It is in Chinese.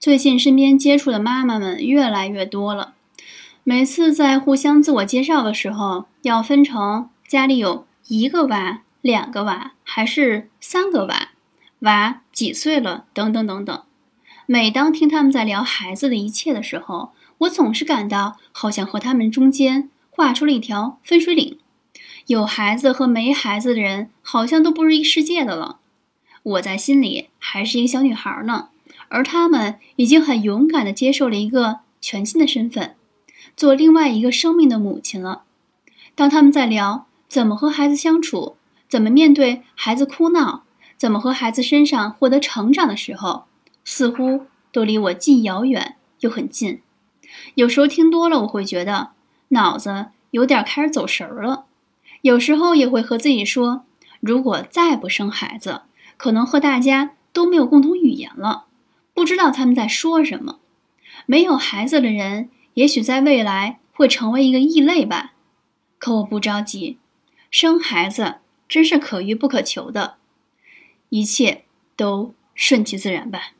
最近身边接触的妈妈们越来越多了。每次在互相自我介绍的时候，要分成家里有一个娃、两个娃还是三个娃，娃几岁了等等等等。每当听他们在聊孩子的一切的时候，我总是感到好像和他们中间画出了一条分水岭。有孩子和没孩子的人好像都不是一世界的了。我在心里还是一个小女孩呢，而他们已经很勇敢地接受了一个全新的身份，做另外一个生命的母亲了。当他们在聊怎么和孩子相处，怎么面对孩子哭闹，怎么和孩子身上获得成长的时候，似乎都离我既遥远又很近。有时候听多了，我会觉得脑子有点开始走神儿了。有时候也会和自己说，如果再不生孩子。可能和大家都没有共同语言了，不知道他们在说什么。没有孩子的人，也许在未来会成为一个异类吧。可我不着急，生孩子真是可遇不可求的，一切都顺其自然吧。